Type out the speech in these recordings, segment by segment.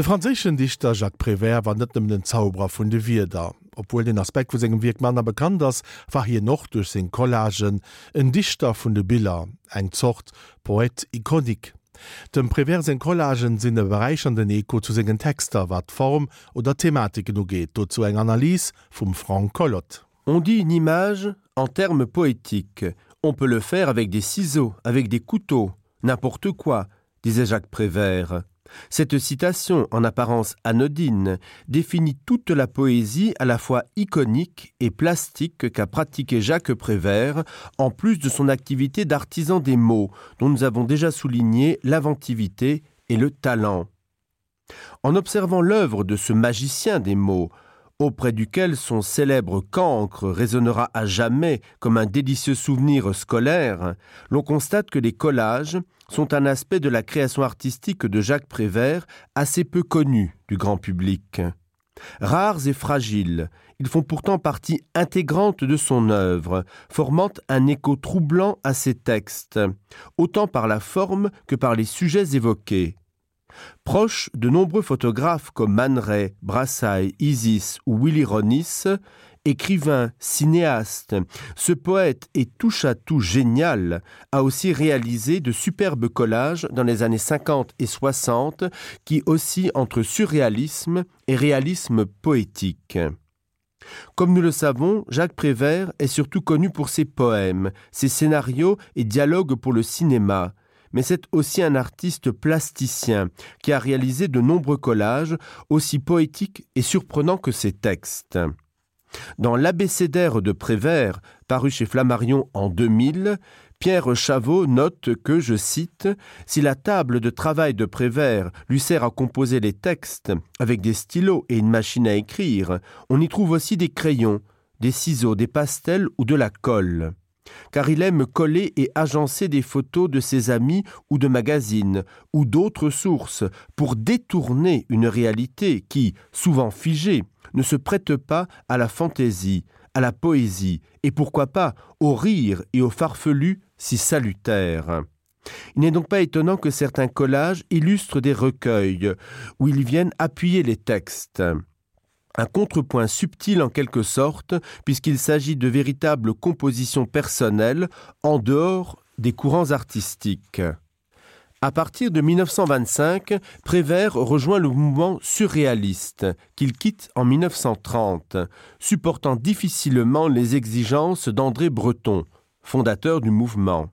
De franzischen Dichter Jacques Prévert war net den Zauberer vun de Wider. Obwohl den Aspekt vu segem Wirkmanner bekannt ass, war hier noch durch sinn Collagen en Dichter vun de Biller, eng Zocht Poet ikonik. Dem privesen Collagen sinn sinne bereichernden Eko zu segen Texter wat Form oder Thematiken no geht, do zu eng Analyse vum Frank Collot. On dit une image en termes poétiques. On peut le faire avec des ciseaux, avec des couteaux, n'importe quoi, disait Jacques Prévert. Cette citation, en apparence anodine, définit toute la poésie à la fois iconique et plastique qu'a pratiqué Jacques Prévert, en plus de son activité d'artisan des mots, dont nous avons déjà souligné l'inventivité et le talent. En observant l'œuvre de ce magicien des mots, auprès duquel son célèbre cancre résonnera à jamais comme un délicieux souvenir scolaire, l'on constate que les collages sont un aspect de la création artistique de Jacques Prévert assez peu connu du grand public. Rares et fragiles, ils font pourtant partie intégrante de son œuvre, formant un écho troublant à ses textes, autant par la forme que par les sujets évoqués. Proche de nombreux photographes comme Man Ray, Brassailles, Isis ou Willy Ronis, écrivain, cinéaste, ce poète et touche à tout génial a aussi réalisé de superbes collages dans les années 50 et 60 qui oscillent entre surréalisme et réalisme poétique. Comme nous le savons, Jacques Prévert est surtout connu pour ses poèmes, ses scénarios et dialogues pour le cinéma, mais c'est aussi un artiste plasticien qui a réalisé de nombreux collages aussi poétiques et surprenants que ses textes. Dans l'abécédaire de Prévert, paru chez Flammarion en 2000, Pierre Chavot note que, je cite, Si la table de travail de Prévert lui sert à composer les textes avec des stylos et une machine à écrire, on y trouve aussi des crayons, des ciseaux, des pastels ou de la colle car il aime coller et agencer des photos de ses amis ou de magazines ou d'autres sources pour détourner une réalité qui, souvent figée, ne se prête pas à la fantaisie, à la poésie, et pourquoi pas au rire et au farfelu si salutaire. Il n'est donc pas étonnant que certains collages illustrent des recueils, où ils viennent appuyer les textes un contrepoint subtil en quelque sorte, puisqu'il s'agit de véritables compositions personnelles en dehors des courants artistiques. À partir de 1925, Prévert rejoint le mouvement surréaliste, qu'il quitte en 1930, supportant difficilement les exigences d'André Breton, fondateur du mouvement.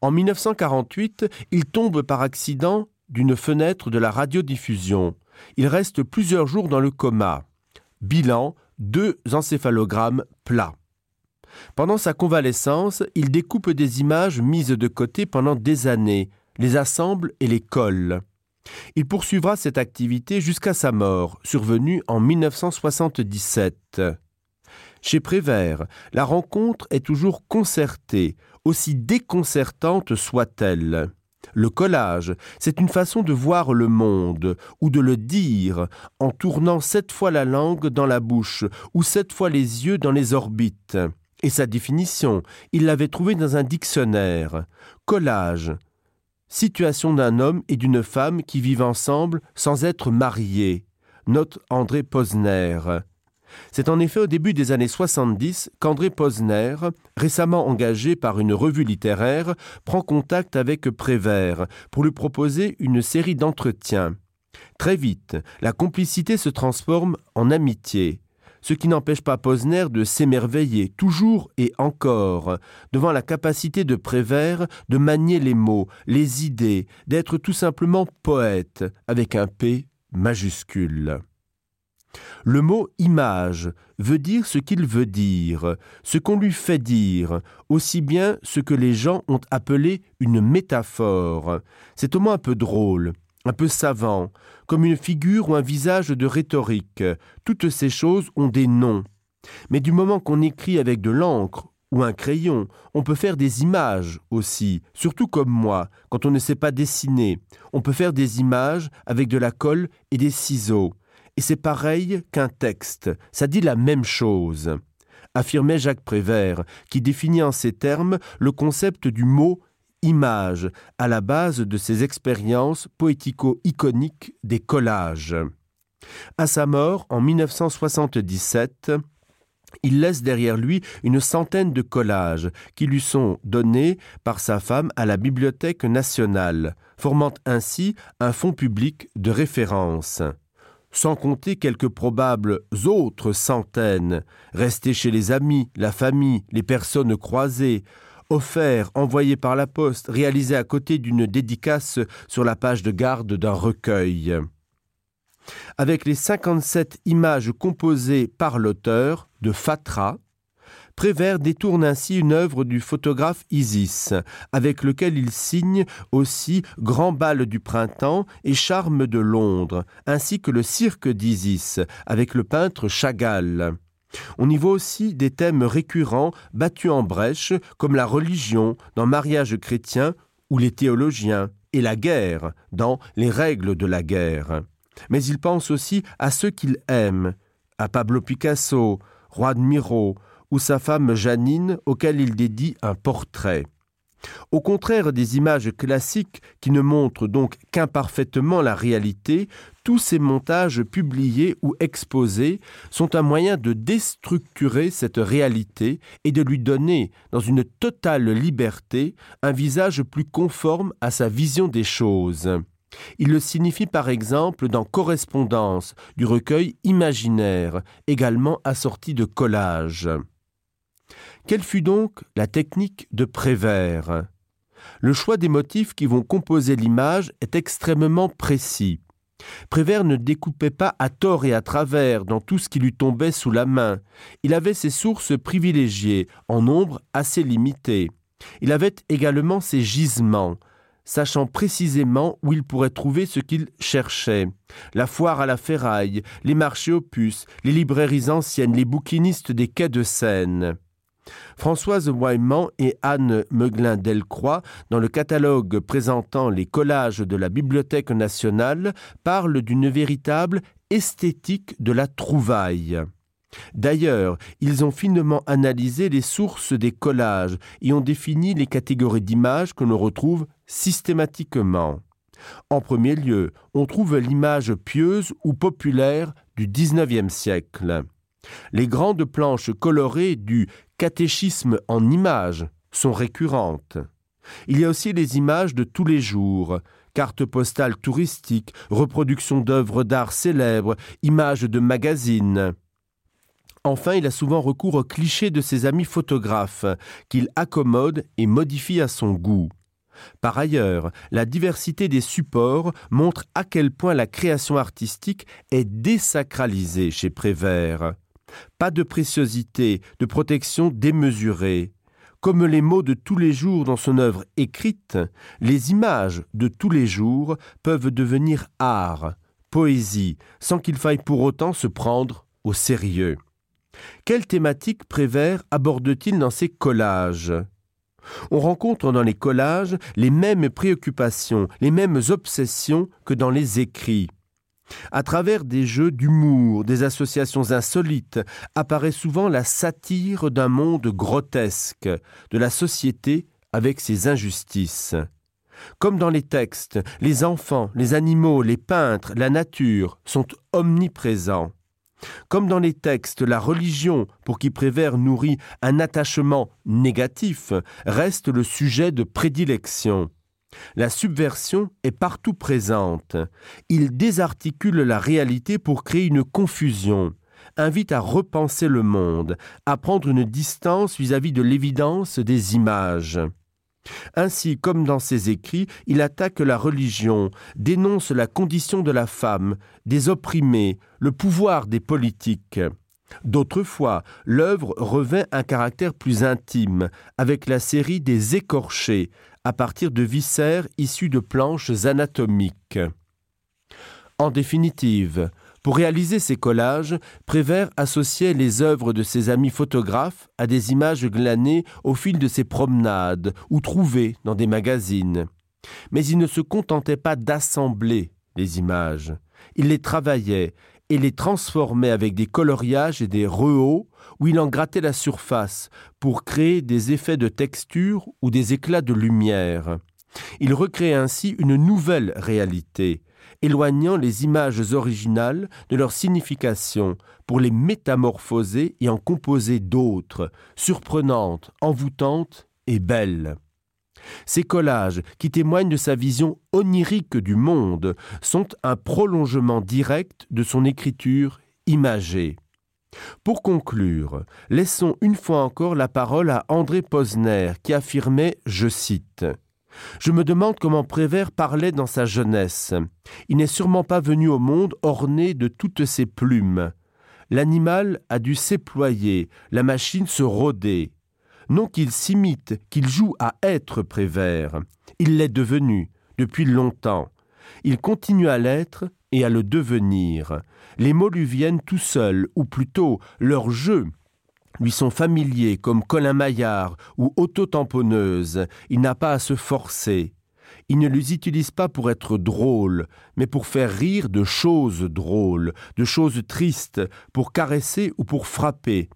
En 1948, il tombe par accident d'une fenêtre de la radiodiffusion. Il reste plusieurs jours dans le coma. Bilan deux encéphalogrammes plats. Pendant sa convalescence, il découpe des images mises de côté pendant des années, les assemble et les colle. Il poursuivra cette activité jusqu'à sa mort, survenue en 1977. Chez Prévert, la rencontre est toujours concertée, aussi déconcertante soit-elle. Le collage, c'est une façon de voir le monde, ou de le dire, en tournant sept fois la langue dans la bouche, ou sept fois les yeux dans les orbites. Et sa définition, il l'avait trouvée dans un dictionnaire. Collage. Situation d'un homme et d'une femme qui vivent ensemble sans être mariés. Note André Posner. C'est en effet au début des années 70 qu'André Posner, récemment engagé par une revue littéraire, prend contact avec Prévert pour lui proposer une série d'entretiens. Très vite, la complicité se transforme en amitié, ce qui n'empêche pas Posner de s'émerveiller toujours et encore devant la capacité de Prévert de manier les mots, les idées, d'être tout simplement poète avec un P majuscule. Le mot image veut dire ce qu'il veut dire, ce qu'on lui fait dire, aussi bien ce que les gens ont appelé une métaphore. C'est au moins un peu drôle, un peu savant, comme une figure ou un visage de rhétorique. Toutes ces choses ont des noms. Mais du moment qu'on écrit avec de l'encre ou un crayon, on peut faire des images aussi, surtout comme moi, quand on ne sait pas dessiner. On peut faire des images avec de la colle et des ciseaux et c'est pareil qu'un texte, ça dit la même chose, affirmait Jacques Prévert, qui définit en ces termes le concept du mot image à la base de ses expériences poético-iconiques des collages. À sa mort en 1977, il laisse derrière lui une centaine de collages qui lui sont donnés par sa femme à la Bibliothèque nationale, formant ainsi un fonds public de référence. Sans compter quelques probables autres centaines, restés chez les amis, la famille, les personnes croisées, offerts, envoyés par la poste, réalisés à côté d'une dédicace sur la page de garde d'un recueil. Avec les 57 images composées par l'auteur de Fatra, Prévert détourne ainsi une œuvre du photographe Isis, avec lequel il signe aussi Grand bal du printemps et Charme de Londres, ainsi que le cirque d'Isis, avec le peintre Chagall. On y voit aussi des thèmes récurrents battus en brèche, comme la religion dans Mariage chrétien ou les théologiens, et la guerre dans Les règles de la guerre mais il pense aussi à ceux qu'il aime, à Pablo Picasso, de Miro, ou sa femme Janine, auquel il dédie un portrait. Au contraire des images classiques qui ne montrent donc qu'imparfaitement la réalité, tous ces montages publiés ou exposés sont un moyen de déstructurer cette réalité et de lui donner, dans une totale liberté, un visage plus conforme à sa vision des choses. Il le signifie par exemple dans Correspondance du recueil imaginaire, également assorti de collages. Quelle fut donc la technique de Prévert? Le choix des motifs qui vont composer l'image est extrêmement précis. Prévert ne découpait pas à tort et à travers dans tout ce qui lui tombait sous la main. Il avait ses sources privilégiées, en nombre assez limité. Il avait également ses gisements, sachant précisément où il pourrait trouver ce qu'il cherchait. La foire à la ferraille, les marchés aux puces, les librairies anciennes, les bouquinistes des quais de Seine. Françoise Wyman et Anne Meuglin Delcroix, dans le catalogue présentant les collages de la Bibliothèque nationale, parlent d'une véritable esthétique de la trouvaille. D'ailleurs, ils ont finement analysé les sources des collages et ont défini les catégories d'images que l'on retrouve systématiquement. En premier lieu, on trouve l'image pieuse ou populaire du XIXe siècle. Les grandes planches colorées du catéchisme en images sont récurrentes. Il y a aussi les images de tous les jours, cartes postales touristiques, reproductions d'œuvres d'art célèbres, images de magazines. Enfin, il a souvent recours aux clichés de ses amis photographes, qu'il accommode et modifie à son goût. Par ailleurs, la diversité des supports montre à quel point la création artistique est désacralisée chez Prévert. Pas de préciosité, de protection démesurée. Comme les mots de tous les jours dans son œuvre écrite, les images de tous les jours peuvent devenir art, poésie, sans qu'il faille pour autant se prendre au sérieux. Quelle thématique Prévert aborde-t-il dans ses collages? On rencontre dans les collages les mêmes préoccupations, les mêmes obsessions que dans les écrits. À travers des jeux d'humour, des associations insolites, apparaît souvent la satire d'un monde grotesque, de la société avec ses injustices. Comme dans les textes, les enfants, les animaux, les peintres, la nature sont omniprésents. Comme dans les textes, la religion, pour qui Prévert nourrit un attachement négatif, reste le sujet de prédilection. La subversion est partout présente. Il désarticule la réalité pour créer une confusion, invite à repenser le monde, à prendre une distance vis-à-vis -vis de l'évidence des images. Ainsi, comme dans ses écrits, il attaque la religion, dénonce la condition de la femme, des opprimés, le pouvoir des politiques. D'autres fois, l'œuvre revêt un caractère plus intime, avec la série des écorchés, à partir de viscères issus de planches anatomiques. En définitive, pour réaliser ces collages, Prévert associait les œuvres de ses amis photographes à des images glanées au fil de ses promenades ou trouvées dans des magazines. Mais il ne se contentait pas d'assembler les images. Il les travaillait et les transformait avec des coloriages et des rehauts où il en grattait la surface pour créer des effets de texture ou des éclats de lumière. Il recrée ainsi une nouvelle réalité, éloignant les images originales de leur signification pour les métamorphoser et en composer d'autres, surprenantes, envoûtantes et belles. Ces collages, qui témoignent de sa vision onirique du monde, sont un prolongement direct de son écriture imagée. Pour conclure, laissons une fois encore la parole à André Posner qui affirmait je cite Je me demande comment Prévert parlait dans sa jeunesse. Il n'est sûrement pas venu au monde orné de toutes ses plumes. L'animal a dû s'éployer, la machine se rôder. Non qu'il s'imite, qu'il joue à être Prévert. Il l'est devenu depuis longtemps. Il continue à l'être et à le devenir. Les mots lui viennent tout seuls, ou plutôt leurs jeux lui sont familiers comme Colin Maillard ou autotamponneuse, il n'a pas à se forcer. Il ne les utilise pas pour être drôle, mais pour faire rire de choses drôles, de choses tristes, pour caresser ou pour frapper.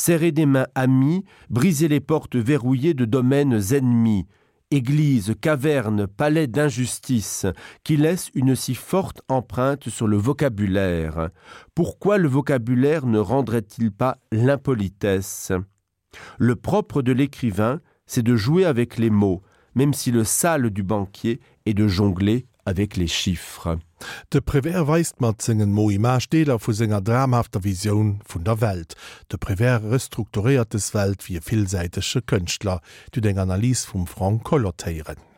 Serrer des mains amies, briser les portes verrouillées de domaines ennemis, église, caverne, palais d'injustice, qui laisse une si forte empreinte sur le vocabulaire. Pourquoi le vocabulaire ne rendrait-il pas l'impolitesse? Le propre de l'écrivain, c'est de jouer avec les mots, même si le sale du banquier est de jongler avec les chiffres. De Prévert weist mat zingen Moimage Deler vu senger dramhafter Vision vun der Welt. De Prévert restrukturiertes Welt wie vielsäitesche Kënchtler, du deng Analys vum Frank Kollotéieren.